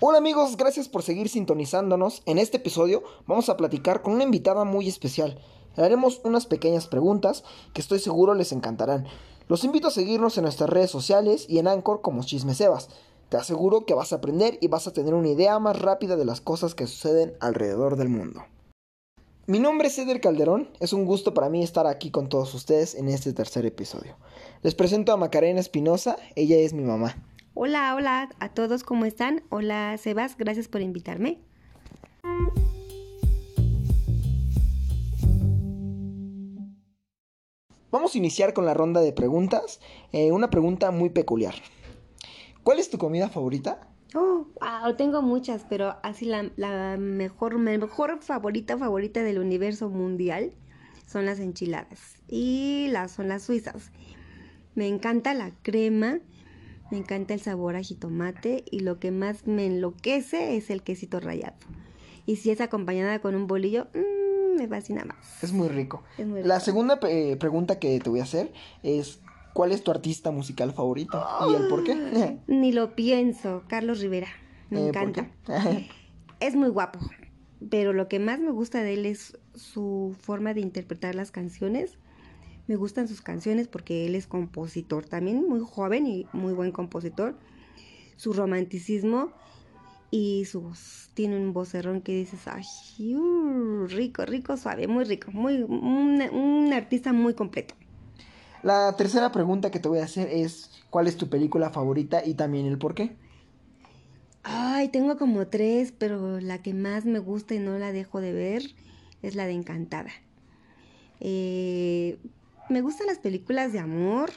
Hola amigos, gracias por seguir sintonizándonos. En este episodio vamos a platicar con una invitada muy especial. Le haremos unas pequeñas preguntas que estoy seguro les encantarán. Los invito a seguirnos en nuestras redes sociales y en Anchor como Chismesebas. Te aseguro que vas a aprender y vas a tener una idea más rápida de las cosas que suceden alrededor del mundo. Mi nombre es Eder Calderón, es un gusto para mí estar aquí con todos ustedes en este tercer episodio. Les presento a Macarena Espinosa, ella es mi mamá. Hola, hola a todos, ¿cómo están? Hola Sebas, gracias por invitarme. Vamos a iniciar con la ronda de preguntas. Eh, una pregunta muy peculiar. ¿Cuál es tu comida favorita? Oh, wow, tengo muchas, pero así la, la mejor, mejor favorita, favorita del universo mundial son las enchiladas y las son las suizas. Me encanta la crema, me encanta el sabor a jitomate y lo que más me enloquece es el quesito rallado. Y si es acompañada con un bolillo, mmm, me fascina más. Es muy rico. Es muy La rico. segunda eh, pregunta que te voy a hacer es ¿cuál es tu artista musical favorito? ¿Y el por qué? Ni lo pienso, Carlos Rivera. Me Eh, ¿por encanta. Es muy guapo, pero lo que más me gusta de él es su forma de interpretar las canciones. Me gustan sus canciones porque él es compositor también, muy joven y muy buen compositor. Su romanticismo y sus tiene un vocerrón que dices, ay, uh, rico, rico, suave, muy rico, muy un, un artista muy completo. La tercera pregunta que te voy a hacer es ¿cuál es tu película favorita y también el por qué? Ay, tengo como tres, pero la que más me gusta y no la dejo de ver es la de Encantada. Eh, me gustan las películas de amor,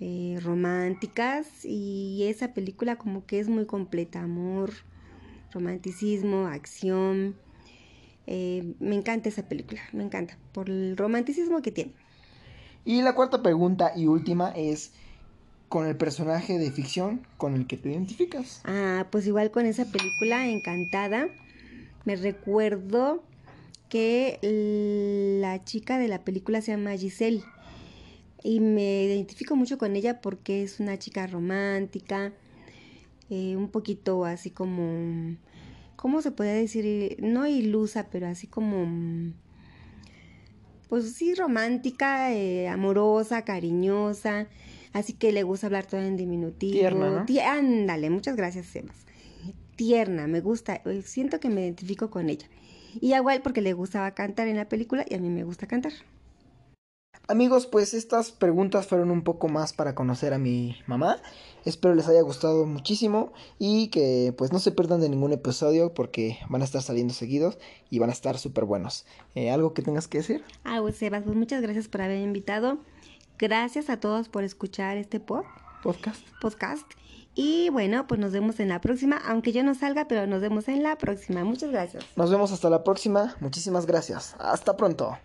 eh, románticas, y esa película como que es muy completa, amor, romanticismo, acción. Eh, me encanta esa película, me encanta, por el romanticismo que tiene. Y la cuarta pregunta y última es con el personaje de ficción con el que te identificas. Ah, pues igual con esa película Encantada, me recuerdo que la chica de la película se llama Giselle y me identifico mucho con ella porque es una chica romántica, eh, un poquito así como, ¿cómo se puede decir? No ilusa, pero así como, pues sí, romántica, eh, amorosa, cariñosa. Así que le gusta hablar todo en diminutivo. Tierna, ándale, muchas gracias, Sebas. Tierna, me gusta. eh, Siento que me identifico con ella. Y igual porque le gustaba cantar en la película y a mí me gusta cantar. Amigos, pues estas preguntas fueron un poco más para conocer a mi mamá. Espero les haya gustado muchísimo y que pues no se pierdan de ningún episodio porque van a estar saliendo seguidos y van a estar súper buenos. Eh, ¿Algo que tengas que decir? Ah, pues Sebas, pues muchas gracias por haber invitado. Gracias a todos por escuchar este pod- Podcast. podcast. Y bueno, pues nos vemos en la próxima, aunque yo no salga, pero nos vemos en la próxima. Muchas gracias. Nos vemos hasta la próxima. Muchísimas gracias. Hasta pronto.